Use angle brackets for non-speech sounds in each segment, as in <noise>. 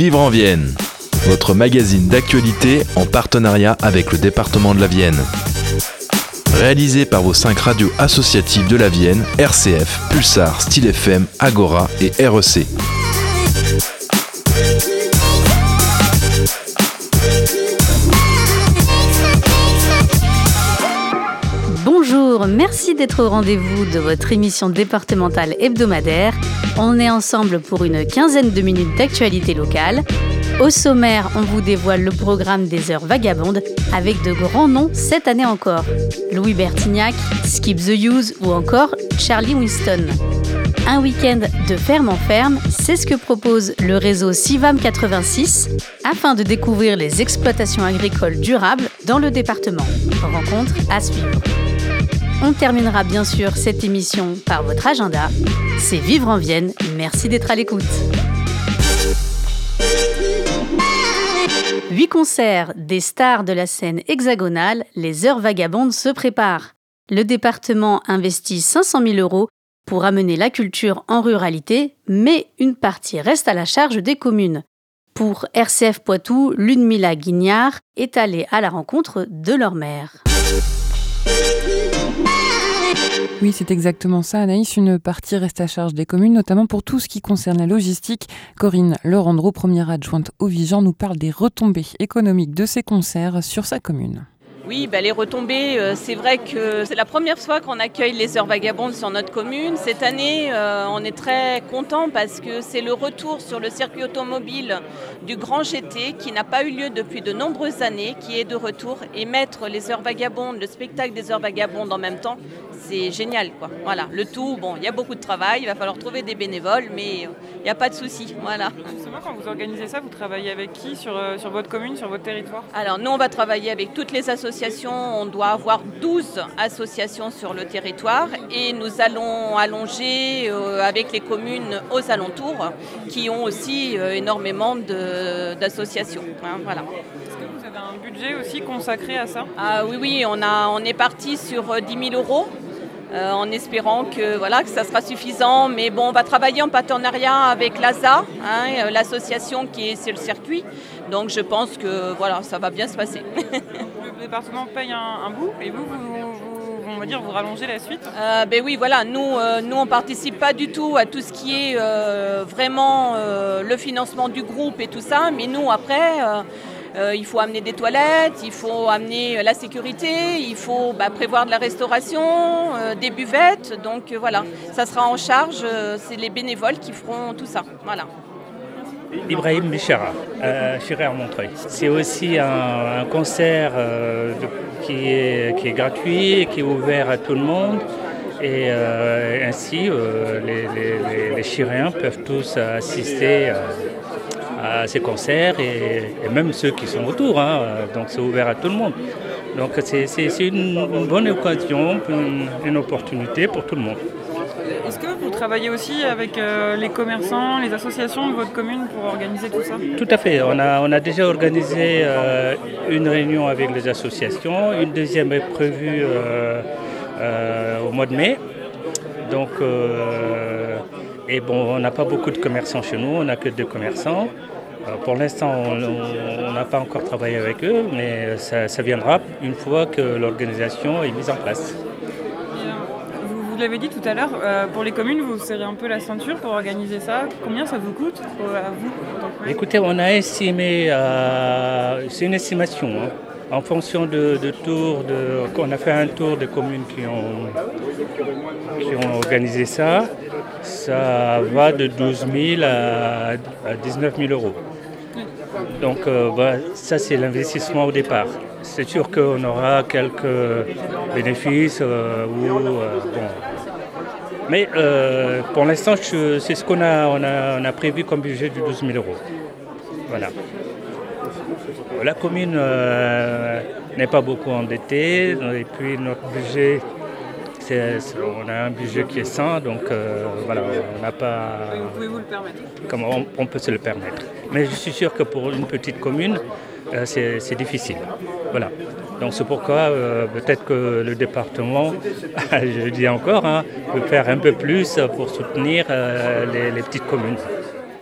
Vivre en Vienne, votre magazine d'actualité en partenariat avec le département de la Vienne. Réalisé par vos cinq radios associatives de la Vienne, RCF, Pulsar, Style FM, Agora et REC. Bonjour, merci d'être au rendez-vous de votre émission départementale hebdomadaire. On est ensemble pour une quinzaine de minutes d'actualité locale. Au sommaire, on vous dévoile le programme des heures vagabondes avec de grands noms cette année encore. Louis Bertignac, Skip the Use ou encore Charlie Winston. Un week-end de ferme en ferme, c'est ce que propose le réseau Sivam 86 afin de découvrir les exploitations agricoles durables dans le département. Rencontre à suivre. On terminera bien sûr cette émission par votre agenda. C'est Vivre en Vienne. Merci d'être à l'écoute. Huit concerts des stars de la scène hexagonale, les heures vagabondes se préparent. Le département investit 500 000 euros pour amener la culture en ruralité, mais une partie reste à la charge des communes. Pour RCF Poitou, Ludmila Guignard est allée à la rencontre de leur maire. Oui, c'est exactement ça, Anaïs. Une partie reste à charge des communes, notamment pour tout ce qui concerne la logistique. Corinne Laurendreau, première adjointe au Vigeant, nous parle des retombées économiques de ces concerts sur sa commune. Oui, bah, les retombées, euh, c'est vrai que c'est la première fois qu'on accueille les heures vagabondes sur notre commune. Cette année, euh, on est très content parce que c'est le retour sur le circuit automobile du Grand GT qui n'a pas eu lieu depuis de nombreuses années, qui est de retour. Et mettre les heures vagabondes, le spectacle des heures vagabondes en même temps, c'est génial. Quoi. Voilà, le tout, bon, il y a beaucoup de travail, il va falloir trouver des bénévoles, mais il n'y a pas de souci. Voilà. Justement, quand vous organisez ça, vous travaillez avec qui sur, euh, sur votre commune, sur votre territoire? Alors, nous, on va travailler avec toutes les associations. On doit avoir 12 associations sur le territoire et nous allons allonger euh, avec les communes aux alentours qui ont aussi euh, énormément d'associations. Hein, voilà. Est-ce que vous avez un budget aussi consacré à ça? Ah, Oui, oui, on, a, on est parti sur 10 000 euros. Euh, en espérant que, voilà, que ça sera suffisant. Mais bon, on va travailler en partenariat avec l'ASA, hein, l'association qui est sur le circuit. Donc je pense que voilà, ça va bien se passer. <laughs> département paye un, bout et vous, vous, on va dire, vous rallongez la suite? Euh, Ben oui, voilà, nous, euh, nous on participe pas du tout à tout ce qui est vraiment le financement du groupe et tout ça, mais nous après euh, il faut amener des toilettes, il faut amener euh, la sécurité, il faut bah, prévoir de la restauration, euh, des buvettes. Donc voilà, ça sera en charge, c'est les bénévoles qui feront tout ça. Voilà. Ibrahim Bichara, à Montreuil. C'est aussi un, concert qui, est, qui, est, gratuit, qui est ouvert à tout le monde. Et ainsi, les, les, peuvent tous assister à ces concerts et, même ceux qui sont autour. Hein. donc c'est ouvert à tout le monde. Donc c'est une, bonne occasion, une, opportunité pour tout le monde. Travaillez aussi avec euh, les commerçants, les associations de votre commune pour organiser tout ça Tout à fait. On a, déjà organisé euh, une réunion avec les associations. Une deuxième est prévue euh, au mois de mai. Donc, et bon, on n'a pas beaucoup de commerçants chez nous, on n'a que deux commerçants. Pour l'instant, on n'a pas encore travaillé avec eux, mais ça, viendra une fois que l'organisation est mise en place. L'avez dit tout à l'heure, euh, pour les communes, vous serrez un peu la ceinture pour organiser ça. Combien ça vous coûte à vous Écoutez, on a estimé, euh, c'est une estimation, hein. en fonction de, tours, de, on a fait un tour des communes qui ont, qui ont organisé ça. Ça va de 12 000 à, 19 000 euros. Donc euh, ça c'est l'investissement au départ. C'est sûr qu'on aura quelques bénéfices euh, euh, Mais pour l'instant c'est ce qu'on a prévu comme budget de 12 000 euros. Voilà. La commune n'est pas beaucoup endettée et puis notre budget on a un budget qui est sain, donc euh, voilà, on n'a pas. Vous pouvez vous le permettre on, peut se le permettre. Mais je suis sûr que pour une petite commune, euh, c'est difficile. Voilà. Donc c'est pourquoi euh, peut-être que le département, <laughs> je dis encore, hein, peut faire un peu plus pour soutenir les, petites communes.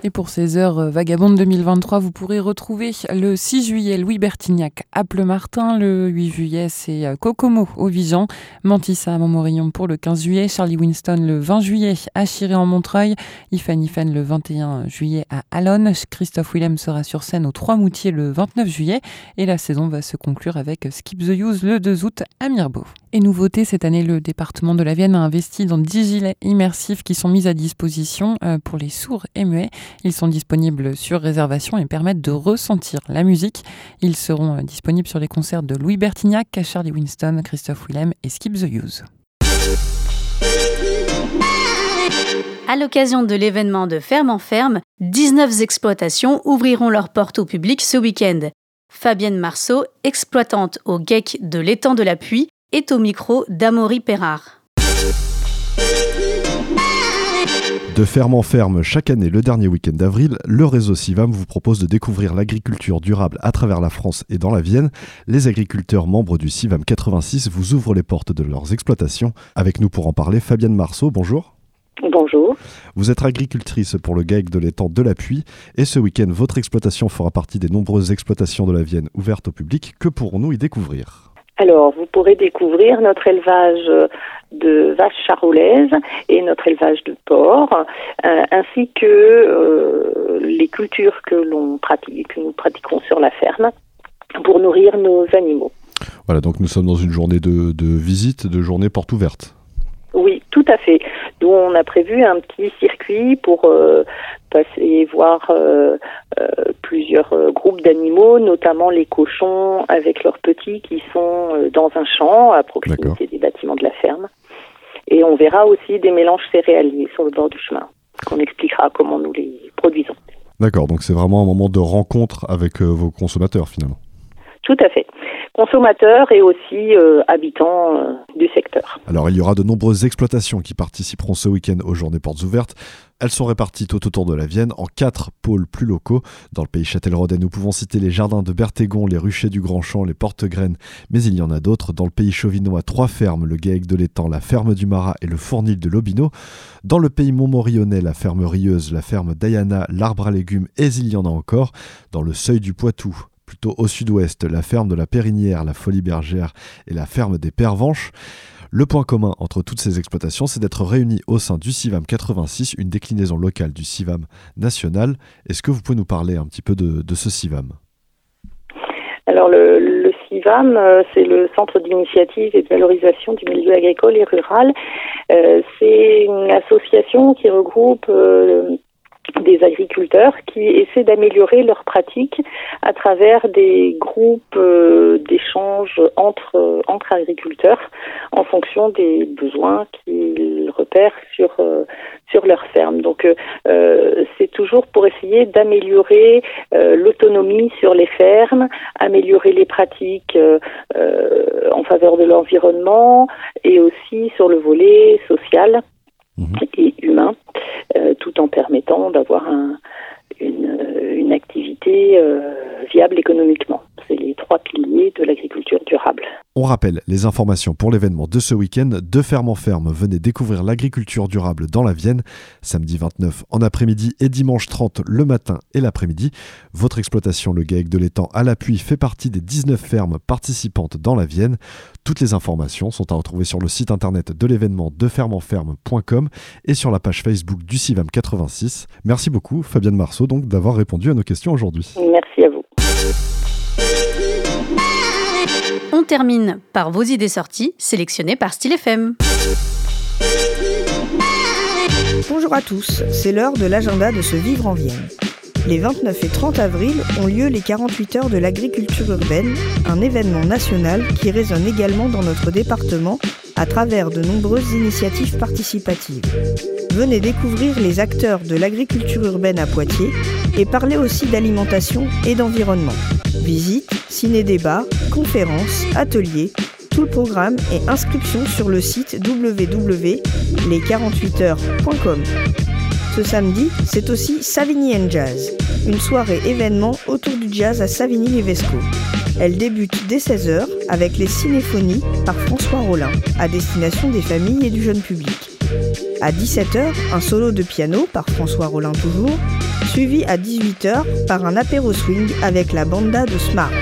Et pour ces heures euh, vagabondes 2023, vous pourrez retrouver le 6 juillet Louis Bertignac à Pleumartin, le 8 juillet c'est euh, Kokomo au Vigan, Mantissa à Montmorillon pour le 15 juillet, Charlie Winston le 20 juillet à Chiré en Montreuil, Ifan Ifan le 21 juillet à Alonne, Christophe Willem sera sur scène au Trois Moutiers le 29 juillet et la saison va se conclure avec Skip the Use le 2 août à Mirbeau. Et nouveauté, cette année, le département de la Vienne a investi dans 10 gilets immersifs qui sont mis à disposition euh, pour les sourds et muets. Ils sont disponibles sur réservation et permettent de ressentir la musique. Ils seront euh, disponibles sur les concerts de Louis Bertignac, Charlie Winston, Christophe Willem et Skip the Use. À l'occasion de l'événement de Ferme en Ferme, 19 exploitations ouvriront leurs portes au public ce week-end. Fabienne Marceau, exploitante au GEC de l'étang de la Puy, est au micro d'Amaury Perrard. De ferme en ferme, chaque année, le dernier week-end d'avril, le réseau Sivam vous propose de découvrir l'agriculture durable à travers la France et dans la Vienne. Les agriculteurs membres du Sivam 86 vous ouvrent les portes de leurs exploitations. Avec nous pour en parler, Fabienne Marceau, bonjour. Bonjour. Vous êtes agricultrice pour le GAEC de l'étang de l'Appui et ce week-end, votre exploitation fera partie des nombreuses exploitations de la Vienne ouvertes au public. Que pourrons-nous y découvrir? Alors, vous pourrez découvrir notre élevage de vaches charolaises et notre élevage de porcs, euh, ainsi que euh, les cultures que l'on pratique, que nous pratiquons sur la ferme pour nourrir nos animaux. Voilà, donc nous sommes dans une journée de, de visite, de journée porte ouverte. Oui, tout à fait. Nous, on a prévu un petit circuit pour euh, passer voir euh, euh, plusieurs groupes d'animaux, notamment les cochons avec leurs petits qui sont dans un champ à proximité des bâtiments de la ferme. Et on verra aussi des mélanges céréaliers sur le bord du chemin, qu'on expliquera comment nous les produisons. D'accord, donc c'est vraiment un moment de rencontre avec vos consommateurs finalement. Tout à fait consommateurs et aussi euh, habitants euh, du secteur. Alors il y aura de nombreuses exploitations qui participeront ce week-end aux journées portes ouvertes. Elles sont réparties tout autour de la Vienne en quatre pôles plus locaux. Dans le pays Châtelleraudais, nous pouvons citer les jardins de Berthégon, les ruchers du Grand Champ, les Porte-Graines, mais il y en a d'autres. Dans le pays chauvinois, trois fermes, le Gaec de l'Étang, la ferme du Marat et le Fournil de l'Obino. Dans le pays Montmorillonnais, la ferme Rieuse, la ferme d'Ayana, l'arbre à légumes et il y en a encore. Dans le seuil du Poitou, plutôt au sud-ouest, la ferme de la Périnière, la Folie Bergère et la ferme des Pervenches. Le point commun entre toutes ces exploitations, c'est d'être réunis au sein du CIVAM 86, une déclinaison locale du CIVAM national. Est-ce que vous pouvez nous parler un petit peu de, ce CIVAM? Alors le, CIVAM, euh, c'est le Centre d'initiative et de valorisation du milieu agricole et rural. Euh, c'est une association qui regroupe euh, des agriculteurs qui essaient d'améliorer leurs pratiques à travers des groupes euh, d'échanges entre euh, entre agriculteurs en fonction des besoins qu'ils repèrent sur euh, sur leur ferme. Donc c'est toujours pour essayer d'améliorer l'autonomie sur les fermes, améliorer les pratiques en faveur de l'environnement et aussi sur le volet social mhm. et d'avoir une, activité euh, viable économiquement. C'est les trois piliers de l'agriculture durable. On rappelle les informations pour l'événement de ce week-end. De ferme en ferme, venez découvrir l'agriculture durable dans la Vienne, samedi 29 en après-midi et dimanche 30 le matin et l'après-midi. Votre exploitation, le GAEC de l'étang à l'appui, fait partie des 19 fermes participantes dans la Vienne. Toutes les informations sont à retrouver sur le site internet de l'événement defermeenferme.com et sur la page Facebook du CIVAM 86. Merci beaucoup Fabienne Marceau donc d'avoir répondu à nos questions aujourd'hui. Merci à vous. On termine par vos idées sorties sélectionnées par Style FM. Bonjour à tous, c'est l'heure de l'agenda de ce vivre en Vienne. Les 29 et 30 avril ont lieu les 48 heures de l'agriculture urbaine, un événement national qui résonne également dans notre département à travers de nombreuses initiatives participatives. Venez découvrir les acteurs de l'agriculture urbaine à Poitiers et parler aussi d'alimentation et d'environnement. Visites, ciné-débats, conférences, ateliers, tout le programme et inscription sur le site www.les48heures.com. Ce samedi, c'est aussi Savigny and Jazz, une soirée événement autour du jazz à Savigny-les-Vesco. Elle débute dès 16h avec les cinéphonies par François Rollin, à destination des familles et du jeune public. À 17h, un solo de piano par François Rollin toujours, suivi à 18h par un apéro swing avec la banda de Smart.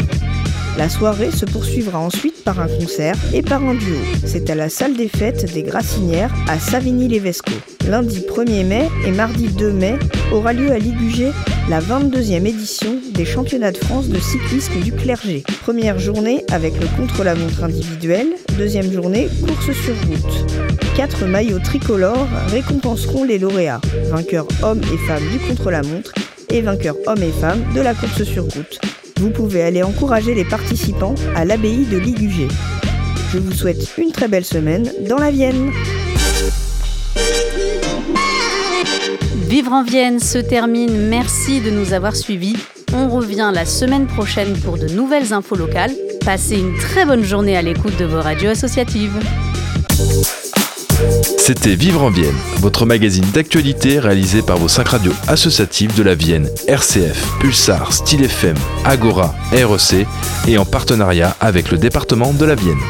La soirée se poursuivra ensuite par un concert et par un duo. C'est à la salle des fêtes des Grassinières à Savigny-les-Vesco. Lundi 1er mai et mardi 2 mai aura lieu à Ligugé la 22e édition des championnats de France de cyclisme du clergé. Première journée avec le contre-la-montre individuel, deuxième journée course sur route. Quatre maillots tricolores récompenseront les lauréats, vainqueurs hommes et femmes du contre-la-montre et vainqueurs hommes et femmes de la course sur route vous pouvez aller encourager les participants à l'abbaye de Ligugé. Je vous souhaite une très belle semaine dans la Vienne. Vivre en Vienne se termine. Merci de nous avoir suivis. On revient la semaine prochaine pour de nouvelles infos locales. Passez une très bonne journée à l'écoute de vos radios associatives. C'était Vivre en Vienne, votre magazine d'actualité réalisé par vos cinq radios associatives de la Vienne, RCF, Pulsar, Style FM, Agora, REC et en partenariat avec le département de la Vienne.